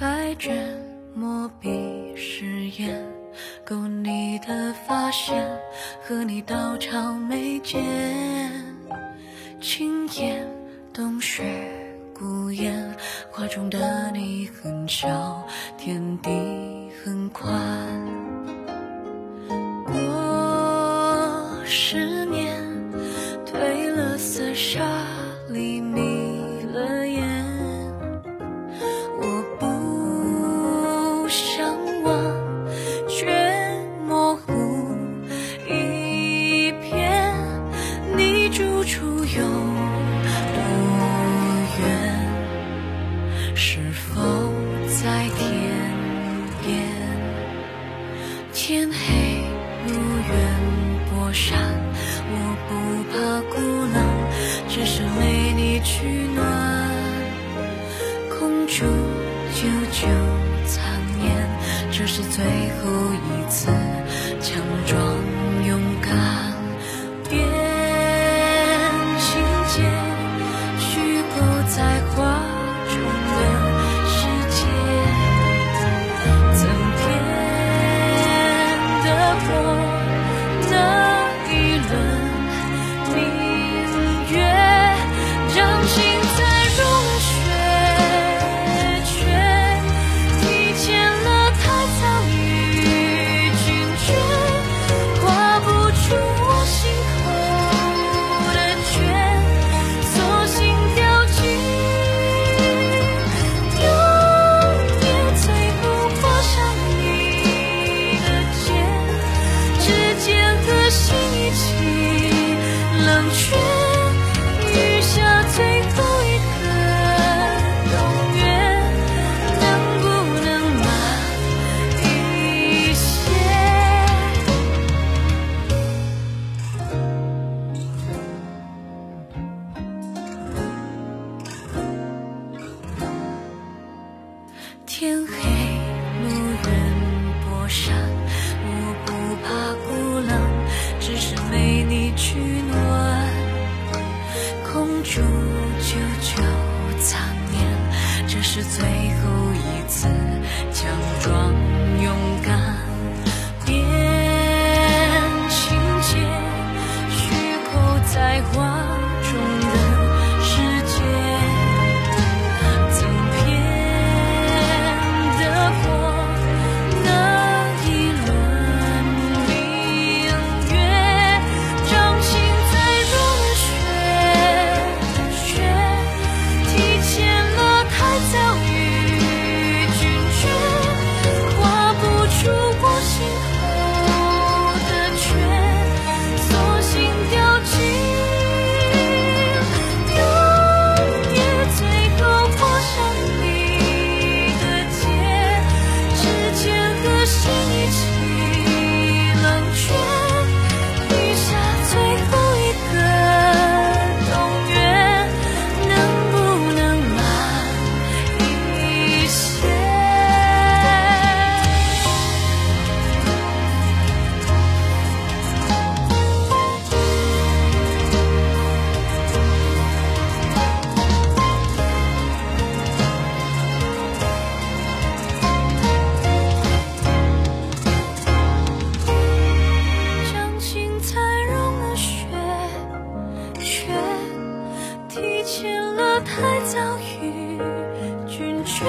白绢墨笔，誓言勾你的发线，和你道长眉间轻言冬雪孤雁。画中的你很小，天地很宽。处有多远？是否在天边？天黑路远，薄山，我不怕孤冷，只是没你取暖。空竹久久残念，这是最后一次。天黑还早遇君绝